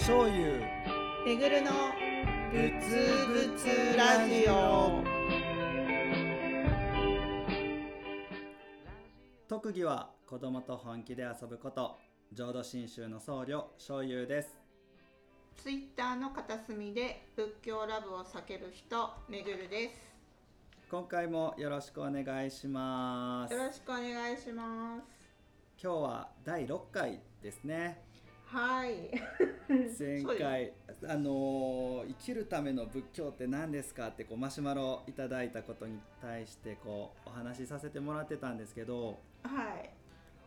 醤油。めぐるのぶつぶつラジオ。特技は子供と本気で遊ぶこと。浄土真宗の僧侶醤油です。ツイッターの片隅で仏教ラブを叫ぶ人めぐるです。今回もよろしくお願いします。よろしくお願いします。今日は第6回ですねはい。前回あのー生きるための仏教って何ですかってこうマシュマロいただいたことに対してこうお話しさせてもらってたんですけどはい。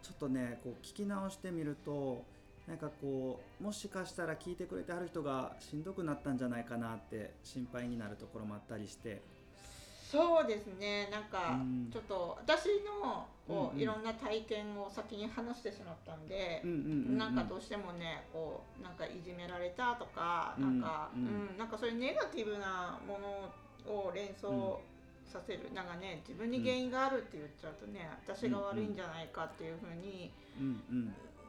ちょっとねこう聞き直してみるとなんかこうもしかしたら聞いてくれてはる人がしんどくなったんじゃないかなって心配になるところもあったりしてそうですね。なんかうん。ちょっと私のこういろんな体験を先に話してしまったんでなんかどうしてもねこうなんかいじめられたとかうん。なんか、ううん。んなんかそういうネガティブなものを連想させる、なんかね自分に原因があるって言っちゃうとね私が悪いんじゃないかっていうふうに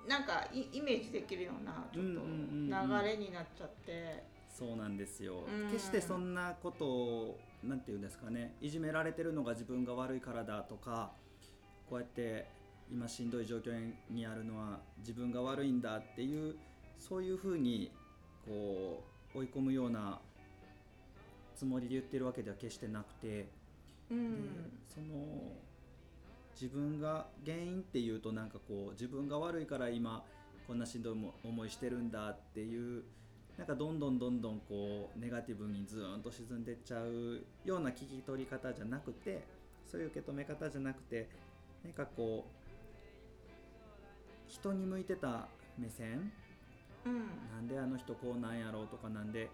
なんかイイメージできるようなちょっと流れになっちゃって、そうなんですよ、うん。決してそんなことをなんて言うんですかねいじめられてるのが自分が悪いからだとかこうやって今しんどい状況にあるのは自分が悪いんだっていうそういうふうにこう追い込むようなつもりで言ってるわけでは決してなくて、うん。でその自分が原因っていうとなんかこう自分が悪いから今こんなしんどい思いしてるんだっていうなんかどんどんどんどんこうネガティブにずーんと沈んでっちゃうような聞き取り方じゃなくてそういう受け止め方じゃなくてなんかこう人に向いてた目線うん。なんであの人こうなんやろうとかなんで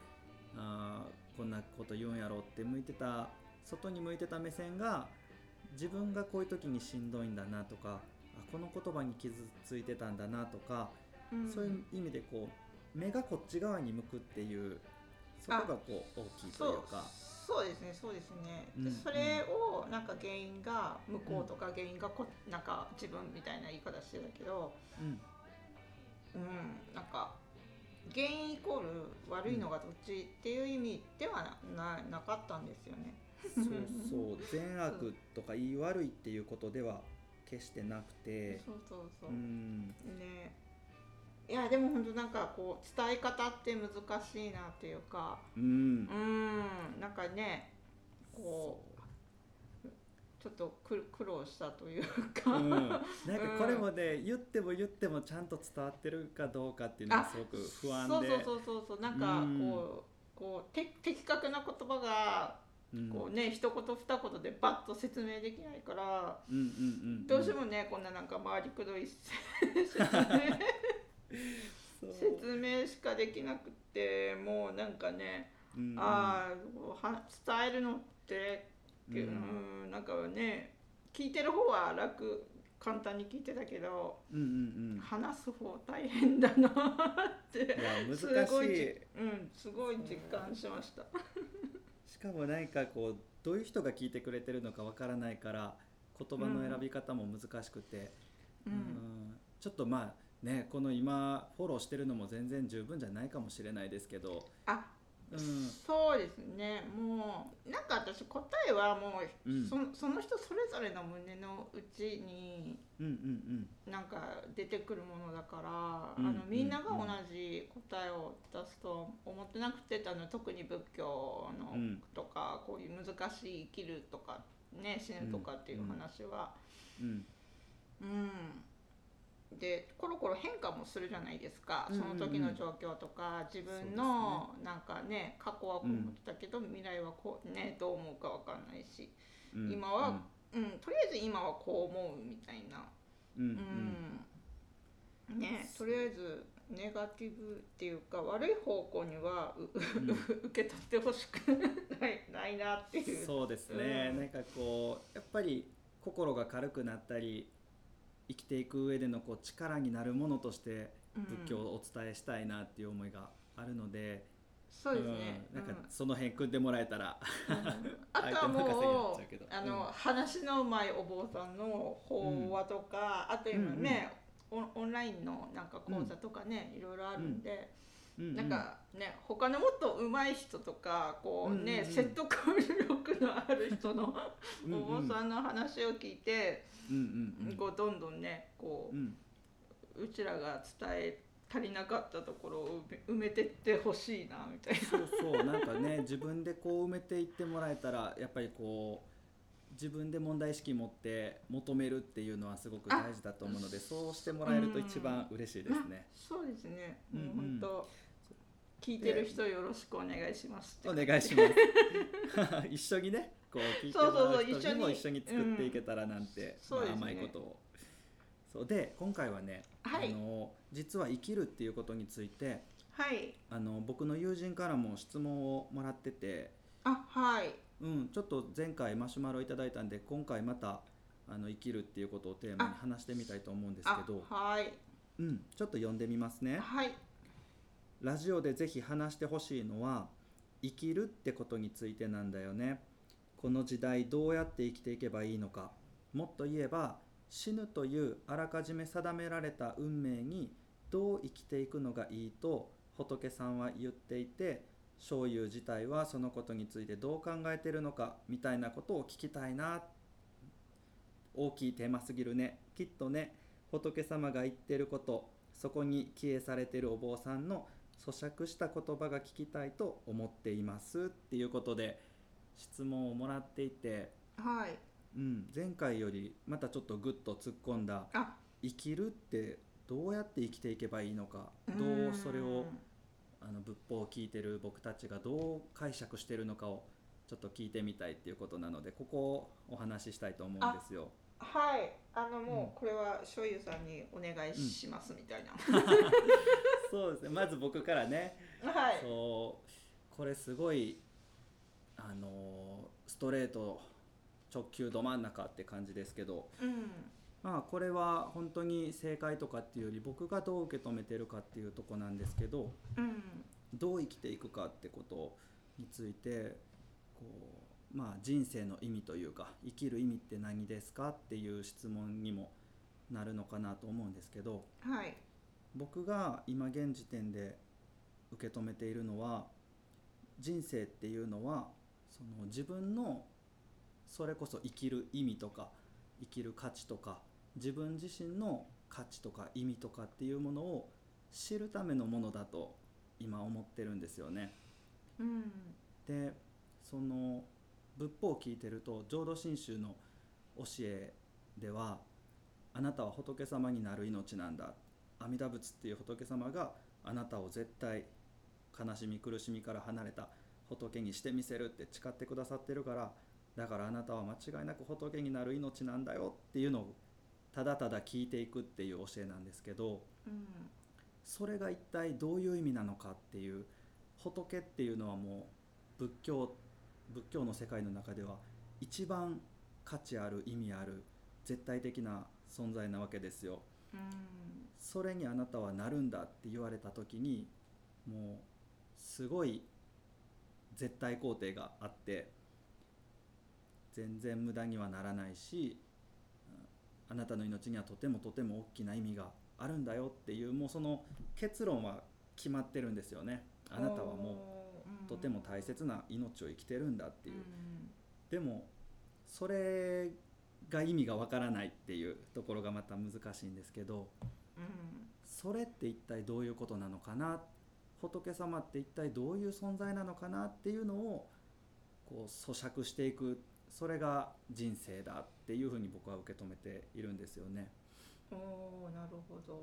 あーこんなこと言うんやろうって向いてた外に向いてた目線が自分がこういう時にしんどいんだなとかあこの言葉に傷ついてたんだなとか、うん。そういう意味でこう目がこっち側に向くっていうそこがこう大きいというか。そうですねそうですね、でうんそれをなんか原因が向こうとか原因がこなんか自分みたいな言い方してたけどうんうんなんか原因イコール悪いのがどっちっていう意味ではなななかったんですよね。そうそう善悪とか言い悪いっていうことでは決してなくて そうそうそうう。んねいやでも本当なんかこう伝え方って難しいなっていうか。うん。うん。なんかねこうちょっと苦苦労したというか、うん、なんかこれもね、言っても言ってもちゃんと伝わってるかどうかっていうのがすごく不安で。そうそうそうそうなんかうん。こうこうて的確な言葉がうん。こうね、一言二言でバッと説明できないから。うんうんうん。どうしてもねこんななんか回りくどい説明説明しかできなくってもうなんかね、うん。うんああは伝えるのってううん。んなんかね聞いてる方は楽簡単に聞いてたけどうんうんうん。話す方大変だなっていや難しい。すごいじうんすごい実感しました。しかも何かこうどういう人が聞いてくれてるのかわからないから言葉の選び方も難しくて、ううんん。ちょっとまあねこの今フォローしてるのも全然十分じゃないかもしれないですけど、あうん、そうですね。もうなんか私答えはもう、うん。そその人それぞれの胸の内にうんうんなんか出てくるものだから、うん。あのみんなが同じ答えを出すと思ってなくてあの特に仏教のうん。とか、こういう難しい生きるとかね死ぬとかっていう話は、うん。うんでコロコロ変化もするじゃないですか、その時の状況とか自分のなんかね過去はこう思ってたけど、未来はこうねどう思うかわかんないし、うん今は、うんとりあえず今はこう思うみたいな、うんねとりあえずネガティブっていうか悪い方向にはう、受け取ってほしく ないないなっていう。そうですね、うんなんかこうやっぱり心が軽くなったり生きていく上でのこう力になるものとしてうん。仏教をお伝えしたいなっていう思いがあるので、そうですね。うん。なん。うんかその辺組んでもらえたら、あとはもうあの、うん。話のうまいお坊さんの法話とか、あと今ね、オンオンラインのなんか講座とかね、いろいろあるんで、うんうん。なんかね他のもっと上手い人とかこうね、うんうんうん。説得力のある人のお坊さんの話を聞いて、うんうんうん。こうどんどんねこうん。ううちらが伝え足りなかったところを埋めてってほしいなみたいな。そうそうなんかね 自分でこう埋めていってもらえたらやっぱりこう自分で問題意識持って求めるっていうのはすごく大事だと思うのでそうしてもらえると一番嬉しいですね。そうですね。うんうん。本当聞いてる人よろしくお願いしますお願いします。一緒にねこう聞いてもらそう人にも一一緒に作っていけたらなんて、まあそうですね甘いことを。そうで今回はね、はいあの実は生きるっていうことについてはい。あの僕の友人からも質問をもらってて、あはい。うん、ちょっと前回マシュマロいただいたんで今回またあの生きるっていうことをテーマに話してみたいと思うんですあけど、はいうん、ちょっと読んでみますね。はいラジオでぜひ話してほしいのは生きるってことについてなんだよね。この時代どうやって生きていけばいいのか。もっと言えば死ぬというあらかじめ定められた運命にどう生きていくのがいいと仏さんは言っていて醤油自体はそのことについてどう考えてるのかみたいなことを聞きたいな。大きいテーマすぎるね。きっとね仏様が言ってることそこに帰依されてるお坊さんの咀嚼した言葉が聞きたいと思っていますっていうことで質問をもらっていて、はい。うん、前回よりまたちょっとグッと突っ込んだあ。生きるってどうやって生きていけばいいのかどーうんそれをあの仏法を聞いてる僕たちがどう解釈してるのかをちょっと聞いてみたいっていうことなのでここをお話ししたいと思うんですよ。はい。あのうん。もうこれは醤油さんにお願いしますみたいな、そうですね。まず僕からね。はい。そう。これすごいあのストレート直球ど真ん中って感じですけどうん。まあこれは本当に正解とかっていうより僕がどう受け止めてるかっていうとこなんですけどうん。どう生きていくかってことについてこうまあ人生の意味というか生きる意味って何ですかっていう質問にもなるのかなと思うんですけどはい僕が今現時点で受け止めているのは人生っていうのはその自分のそれこそ生きる意味とか生きる価値とか自分自身の価値とか意味とかっていうものを知るためのものだと今思ってるんですよね。うんでその仏法を聞いてると浄土真宗の教えではあなたは仏様になる命なんだ阿弥陀仏っていう仏様があなたを絶対悲しみ苦しみから離れた仏にしてみせるって誓ってくださってるからだからあなたは間違いなく仏になる命なんだよっていうのをただただ聞いていくっていう教えなんですけどうんそれが一体どういう意味なのかっていう仏っていうのはもう仏教仏教の世界の中では一番価値ある意味ある絶対的な存在なわけですよ。うんそれにあなたはなるんだって言われた時にもうすごい絶対肯定があって全然無駄にはならないしあなたの命にはとてもとても大きな意味があるんだよっていうもうその結論は決まってるんですよね。あなたはもううとても大切な命を生きてるんだっていう。うん。でもそれが意味がわからないっていうところがまた難しいんですけどうんそれって一体どういうことなのかな仏様って一体どういう存在なのかなっていうのをこう咀嚼していくそれが人生だっていうふうに僕は受け止めているんですよね。おーなるほど。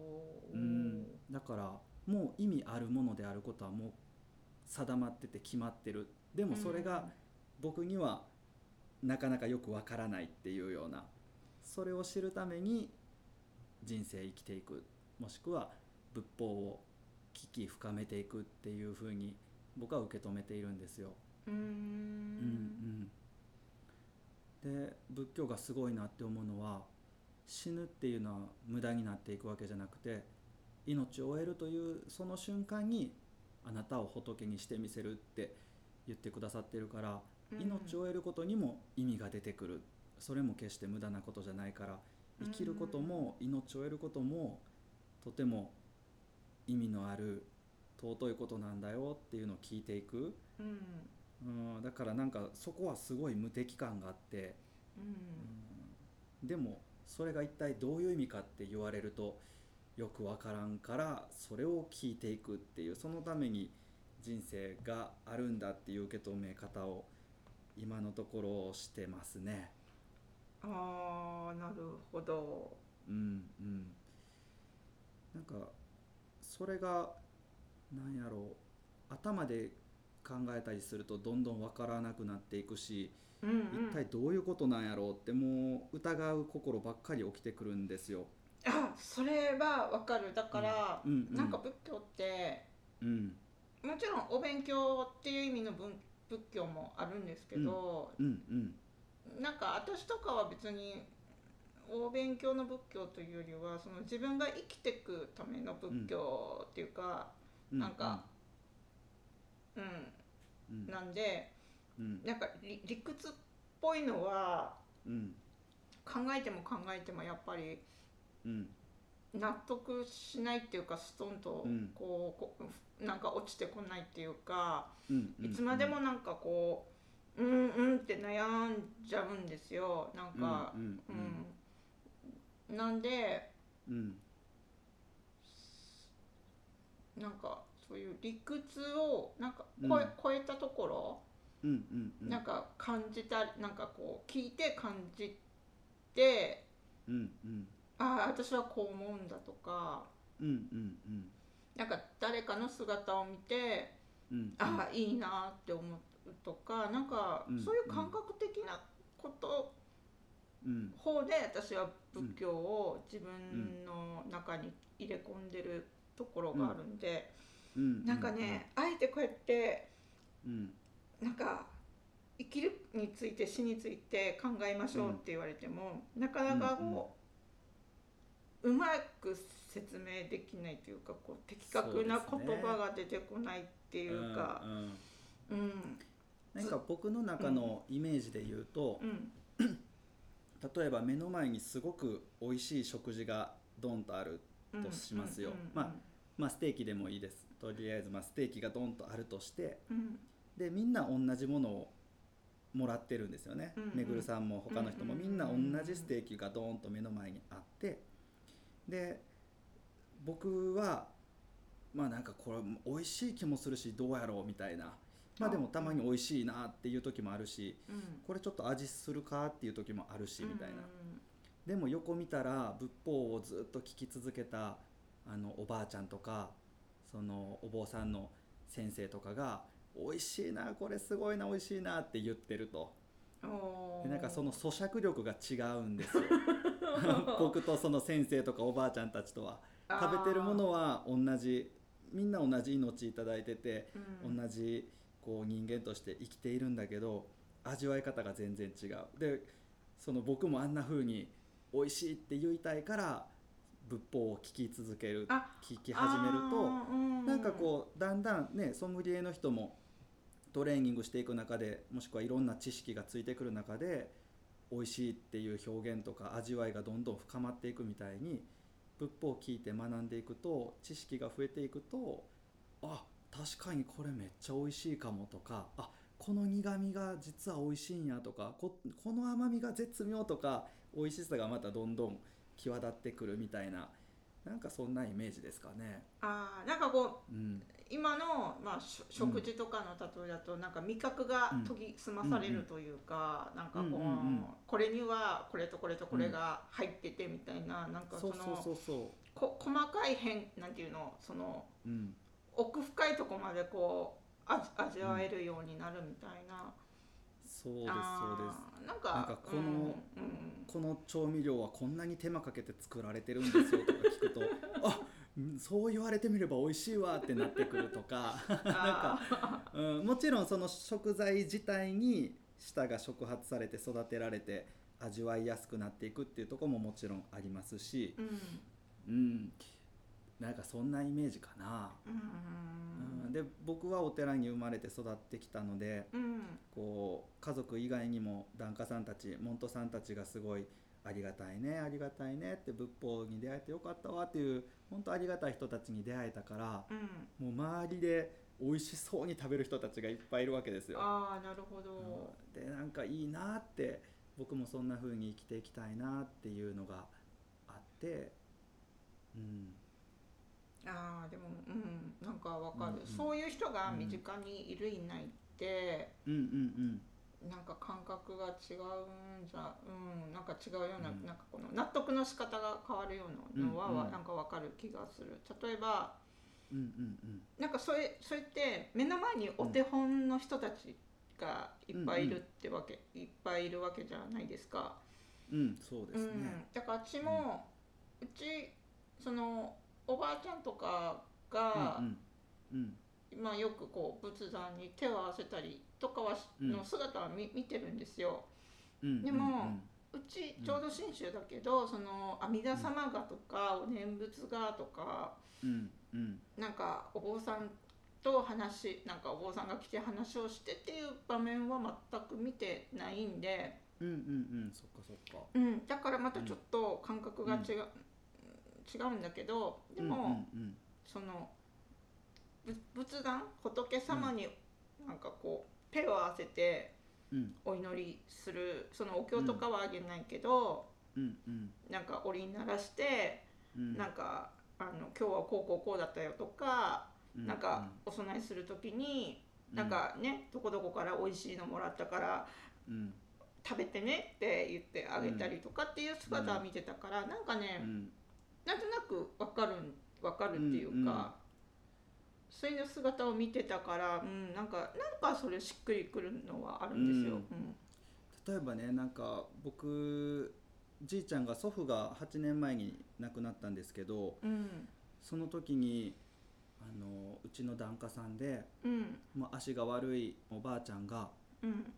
うん。だからもう意味あるものであることはもう定まってて決まってる。でもそれが僕にはなかなかよくわからないっていうようなそれを知るために人生生きていくもしくは仏法を聞き深めていくっていうふうに僕は受け止めているんですよ。うん。ううん。で仏教がすごいなって思うのは死ぬっていうのは無駄になっていくわけじゃなくて命を終えるというその瞬間にあなたを仏にしてみせるって言ってくださってるからうん。命を終えることにも意味が出てくる。それも決して無駄なことじゃないから生きることも命を終えることもとても意味のある尊いことなんだよっていうのを聞いていく、うん。うん、だからなんかそこはすごい無敵感があって、うん。うん。でもそれが一体どういう意味かって言われるとよくわからんからそれを聞いていくっていうそのために人生があるんだっていう受け止め方を今のところしてますね。ああなるほど。うんうん、なんかそれがなんやろう。頭で考えたりするとどんどん分からなくなっていくし、うんうん。一体どういうことなんやろうってもう疑う心ばっかり起きてくるんですよ。あそれはわかる。だから、うんうんなんか仏教ってうん。もちろんお勉強っていう意味の文仏教もあるんですけど、うんうんなんか私とかは別にお勉強の仏教というよりはその自分が生きていくための仏教っていうか、うん。なんかうん。うん。なんでうん。なんか理理屈っぽいのはうん。考えても考えてもやっぱりうん。納得しないっていうかストンとうん。こうこうなんか落ちてこないっていうか、いつまでもなんかこううんうんって悩んじゃうんですよ。なんかうんうんうん、なんでうん。なんかそういう理屈をなんかうん。超え,、超えたところ、うんうんうん。なんか感じたなんかこう聞いて感じてうんうん。ああ私はこう思うんだとかうんうんうん。なんか誰かの姿を見てうんああいいなって思うとかなんかうんそういう感覚的なことうん。方で私は仏教を自分の中に入れ込んでるところがあるんで、うん。なんかね、あえてこうやってうん。なんか生きるについて死について考えましょうって言われても、なかなかこう、うまく説明できないというかこう的確な言葉が出てこないっていうかうんなんか僕の中のイメージで言うと、うん。例えば目の前にすごく美味しい食事がドンとあるうんとしますよ。うんまあまあステーキでもいいです。とりあえずまあステーキがドンとあるとしてうん。でみんな同じものをもらってるんですよね、うんうん。めぐるさんも他の人も。うんうんみんな同じステーキがドーンと目の前にあって。で僕はまあなんかこれ美味しい気もするしどうやろうみたいなまあでもたまに美味しいなっていう時もあるしうん。これちょっと味するかっていう時もあるしみたいな。うんでも横見たら仏法をずっと聞き続けたあのおばあちゃんとかそのお坊さんの先生とかが「美味しいなこれすごいな美味しいな」って言ってると。でなんかその咀嚼力が違うんですよ。僕とその先生とかおばあちゃんたちとは。食べてるものは同じみんな同じ命いただいててうん。同じこう人間として生きているんだけど味わい方が全然違う。でその僕もあんな風に美味しいって言いたいから仏法を聞き続けるあ聞き始めるとなんかこうだんだんねソムリエの人もトレーニングしていく中でもしくはいろんな知識がついてくる中で美味しいっていう表現とか味わいがどんどん深まっていくみたいに仏法を聞いて学んでいくと知識が増えていくとあ確かにこれめっちゃ美味しいかもとかあこの苦みが実は美味しいんやとかここの甘みが絶妙とか美味しさがまたどんどん際立ってくるみたいななんかそんなイメージですかね。あーなんかこううん。今の、まあ、食事とかの例えだと、なんか味覚が研ぎ澄まされるというか、なんかこう、うんうんうんこれにはこれとこれとこれが入っててみたいな、なんかそのこ細かい変なんていうのそのう、うん、奥深いとこまでこう味味わえるようになるみたいな、そうですそうです。なんかこのうんうん。この調味料はこんなに手間かけて作られてるんですよとか聞くと あうんそう言われてみれば美味しいわってなってくるとか なんか、あうん、もちろんその食材自体に舌が触発されて育てられて味わいやすくなっていくっていうところももちろんありますしー、うん。うん、なんかそんなイメージかな、うんうんで僕はお寺に生まれて育ってきたのでうん。こう家族以外にも檀家さんたち門徒さんたちがすごいありがたいねありがたいねって仏法に出会えてよかったわっていう本当ありがたい人たちに出会えたからうん。もう周りで美味しそうに食べる人たちがいっぱいいるわけですよ。ああなるほど、うん。でなんかいいなって僕もそんな風に生きていきたいなっていうのがあって、うん、ああでもうんなんかわかる、うんうん。そういう人が身近にいるいないって、うんうんなんか感覚が違うんじゃうんなんか違うような,、うん。なんかこの納得の仕方が変わるようなのは、うんうん。なんかわかる気がする。例えばうんうんうん。なんかそれそれって目の前にお手本の人たちがいっぱいいるってわけ、いっぱいいるわけじゃないですか。うんうんそうですうん。ね。、だからうちも、うちそのおばあちゃんとかが、うんうん。まあ、よくこう仏壇に手を合わせたりとかはの姿は見見てるんですよ。うん。うんでもうちちょうど信州だけど、その阿弥陀様がとか、お念仏がとかうんうん。なんかお坊さんと話なんかお坊さんが来て話をしてっていう場面は全く見てないんで、うんうんうん。そっかそっか。うん、だからまたちょっと感覚が違う、違うんだけどでも、うんうんそのぶ仏壇仏様になんかこう手を合わせてうん。お祈りするそのお経とかはあげないけど、うん。うん。なんか折り鳴らして、うん。なんかあの今日はこうこうこうだったよとか、うん。なんかお供えする時に、なんかねどこどこから美味しいのもらったからうん。食べてねって言ってあげたりとかっていう姿は見てたから、なんかね、うんなんとなくわかるんわかるっていうか、うんうん。そういう姿を見てたから、うん、なんかなんかそれしっくりくるのはあるんですよ。例えばねなんか僕じいちゃんが祖父が8年前に亡くなったんですけどうん。うんその時にあのうちの檀家さんで、うん。まあ、足が悪いおばあちゃんがうん。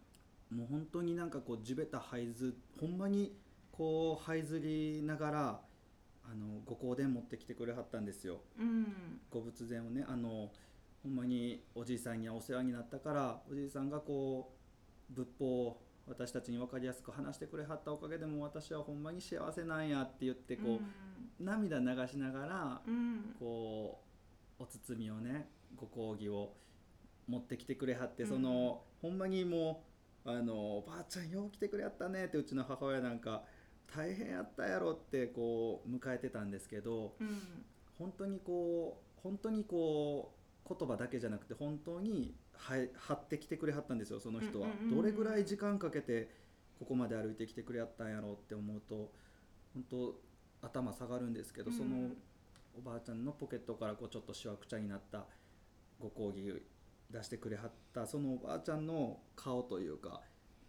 もう本当になんかこう地べた這いずほんまにこう這いずりながらあのご香典持ってきてくれはったんですよ。うん。ご仏前をねあのほんまにおじいさんにはお世話になったからおじいさんがこう仏法を私たちに分かりやすく話してくれはったおかげでも私はほんまに幸せなんやって言ってこう、涙流しながらうん。こうお包みをねご講義を持ってきてくれはって、うん。そのほんまにもうあの「おばあちゃんよう来てくれやったね」ってうちの母親なんか大変やったやろってこう迎えてたんですけどうん。本当にこう本当にこう言葉だけじゃなくて本当にはい張ってきてくれはったんですよその人は。うんうんうんうんどれぐらい時間かけてここまで歩いてきてくれやったんやろうって思うと本当頭下がるんですけど、そのおばあちゃんのポケットからこうちょっとしわくちゃになったご講義出してくれはったそのおばあちゃんの顔というか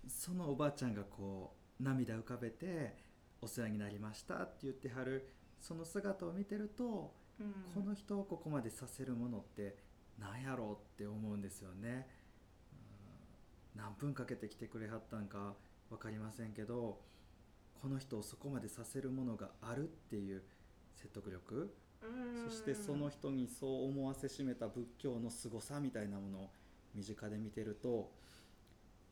そのおばあちゃんがこう涙浮かべて「お世話になりました」って言ってはるその姿を見てると、うん。この人をここまでさせるものって何やろうって思うんですよね。うん。何分かけて来てくれはったんか分かりませんけどこの人をそこまでさせるものがあるっていう説得力うん。そしてその人にそう思わせしめた仏教の凄さみたいなものを身近で見てると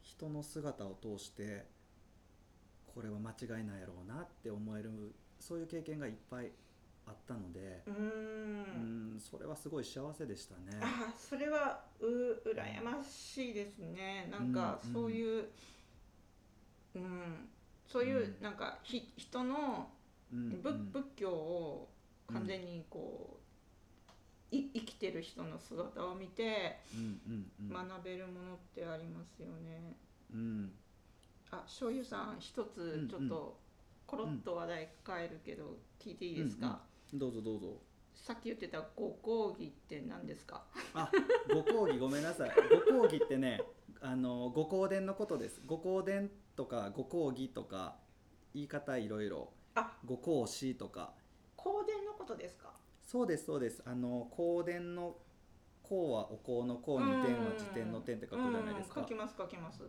人の姿を通してこれは間違いないやろうなって思えるそういう経験がいっぱいあったので、ううん。ん、それはすごい幸せでしたね。あそれはう羨ましいですね。なんかうん。そういううん。そういううん。なんかひ人のうん仏うん。仏教を完全にこう、い生きてる人の姿を見てうんうんうん。学べるものってありますよね。うんあ醤油さん一つちょっとコロッと話題変えるけど聞いていいですか、どうぞどうぞ。さっき言ってたご講義って何ですか？あ、ご講義ごめんなさい。ご講義ってね、あのご香典のことです。ご香典とかご講義とか言い方いろいろ。あご講師とか。香典のことですか？そうですそうです。あの香典の香はお香の香に点は辞典の点って書くじゃないですかうん書き。ます書きます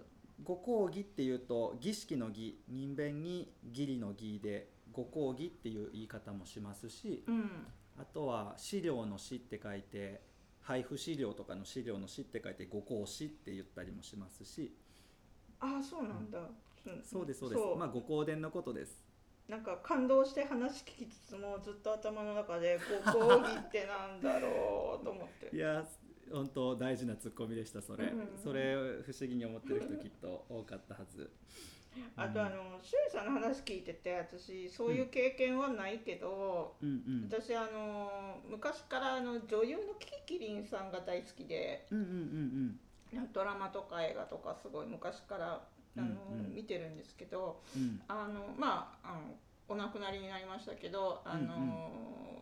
ご講義っていうと儀式の儀、人弁に義理の儀でご講義っていう言い方もしますし、うん。あとは資料の詩って書いて配布資料とかの資料の詩って書いてご講師って言ったりもしますし。ああそうなんだ、うんそうですそうです。まあご香典のことです。なんか感動して話聞きつつもずっと頭の中で「ご講義ってなんだろう?」と思っていや本当大事なツッコミでしたそれ、うんそれ不思議に思ってる人きっと多かったはず。あとあの修理さんの話聞いてて私そういう経験はないけど、うんうん。私あの昔からあの女優のキキキリンさんが大好きでうんうんうんドラマとか映画とかすごい昔からあの、うんうん。見てるんですけどうんうん。あのまああのお亡くなりになりましたけどあの、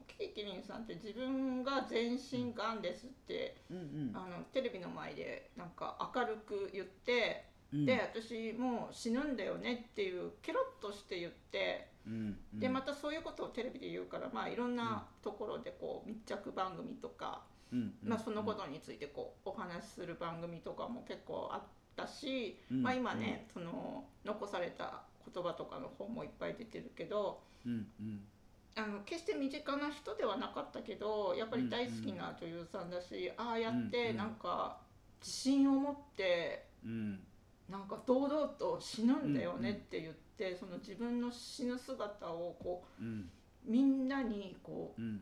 キキキリンさんって自分が全身がんですってうんうん。あのテレビの前でなんか明るく言って、うん。で私もう死ぬんだよねっていうケロッとして言って。うんうん。でまたそういうことをテレビで言うから、まあ、いろんなところでこう密着番組とか、うんうん。まあ、そのことについてこうお話しする番組とかも結構あったし、うん。まあ、今ね、その残された言葉とかの本もいっぱい出てるけどうんうん。あの決して身近な人ではなかったけどやっぱり大好きな女優さんだし、ああやってうんなんか自信を持ってうん。なんか堂々と死ぬんだよねって言って、その自分の死ぬ姿をこううん。みんなにこうん。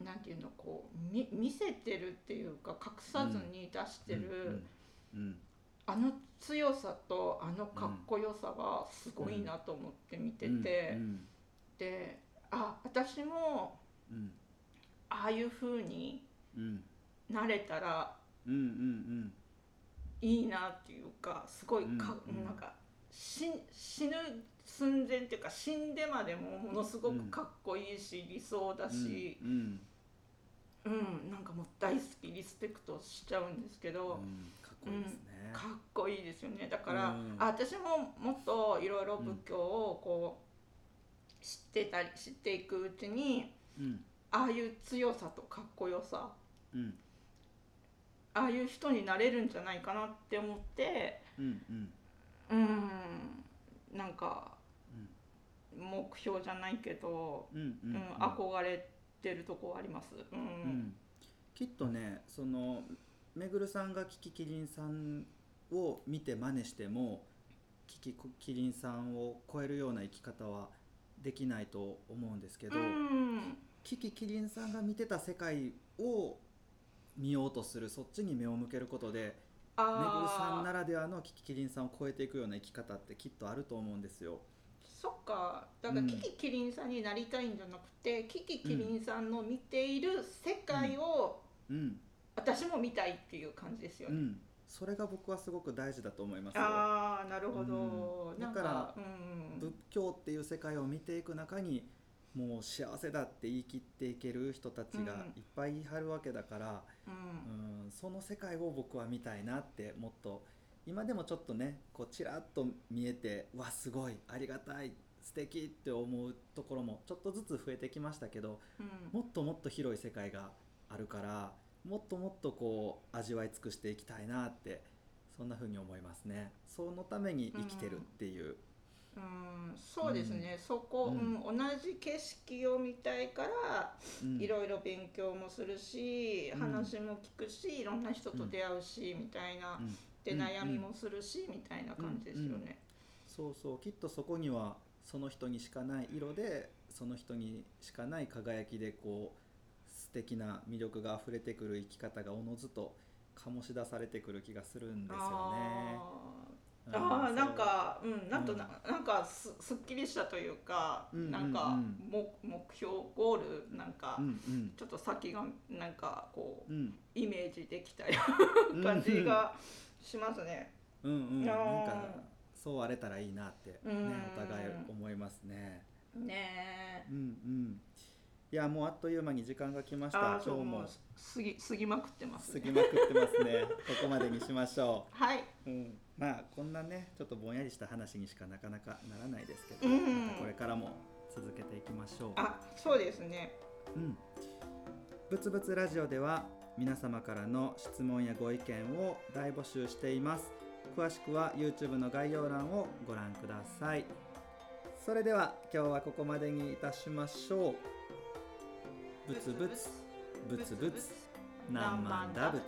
うなんていうのこうみ見せてるっていうか隠さずに出してる、うんあの強さとあのかっこよさがすごいなと思って見てて、うんであ私もうんああいう風にうん。なれたらいいなっていうかすごいか、うんうんなんか死死ぬ寸前っていうか死んでまでもものすごくかっこいいし理想だうんし、うん。うんなんかもう大好きリスペクトしちゃうんですけど。うんかっこいいですねですよね。だから、うん。あ私ももっといろいろ仏教をこう知ってたり知っていくうちにうん。ああいう強さとかっこよさうん。ああいう人になれるんじゃないかなって思ってうんうん。うん。なんか目標じゃないけど、うん憧れてるとこはあります。うん。うん。きっとねそのめぐるさんがキキキリンさんを見て真似してもキキキリンさんを超えるような生き方はできないと思うんですけど、うん。キキキリンさんが見てた世界を見ようとするそっちに目を向けることでめぐるさんならではのキキキリンさんを超えていくような生き方ってきっとあると思うんですよ。そっか。だからうんキキキリンさんになりたいんじゃなくて、キキキリンさんの見ている世界をうん。私も見たいっていう感じですよね。うん、それが僕はすごく大事だと思いますよ。ああなるほど、うん。だからうん仏教っていう世界を見ていく中にもう幸せだって言い切っていける人たちがいっぱいいはるわけだから、うん。うんその世界を僕は見たいなってもっと今でもちょっとねこうちらっと見えてうわすごいありがたい素敵って思うところもちょっとずつ増えてきましたけどうん。もっともっと広い世界があるからもっともっとこう味わい尽くしていきたいなってそんな風に思いますね。そのために生きてるっていう、うんそうですね、そこ、ううんん同じ景色を見たいからうん。いろいろ勉強もするし、うん。話も聞くしいろんな人と出会うし、みたいな、うん。でうん悩みもするし、みたいな感じですよね。そうそう。きっとそこにはその人にしかない色でその人にしかない輝きでこう素敵な魅力が溢れてくる生き方がおのずと醸し出されてくる気がするんですよね。あー。あーなんか、うん、なんとうん。な,、なんかすすっきりしたというか、うんうんうん。なんかも目標ゴールなんか、うんうん。ちょっと先がなんかこううん。イメージできたような感じがしますね。うんうん。なんかそうあれたらいいなってねうん。お互い思いますね。ねえ。うんうんいやもうあっという間に時間が来ました。あ今日も。過ぎ過ぎまくってます、ね。過ぎまくってますね。ここまでにしましょはい。う、うん、まあこんなねちょっとぼんやりした話にしかなかなかならないですけど、うん。これからも続けていきましょう。あ、そうですね。うん、ぶつぶつラジオでは皆様からの質問やご意見を大募集しています。詳しくは YouTube の概要欄をご覧ください。それでは今日はここまでにいたしましょうブツブツブツブツ何万打仏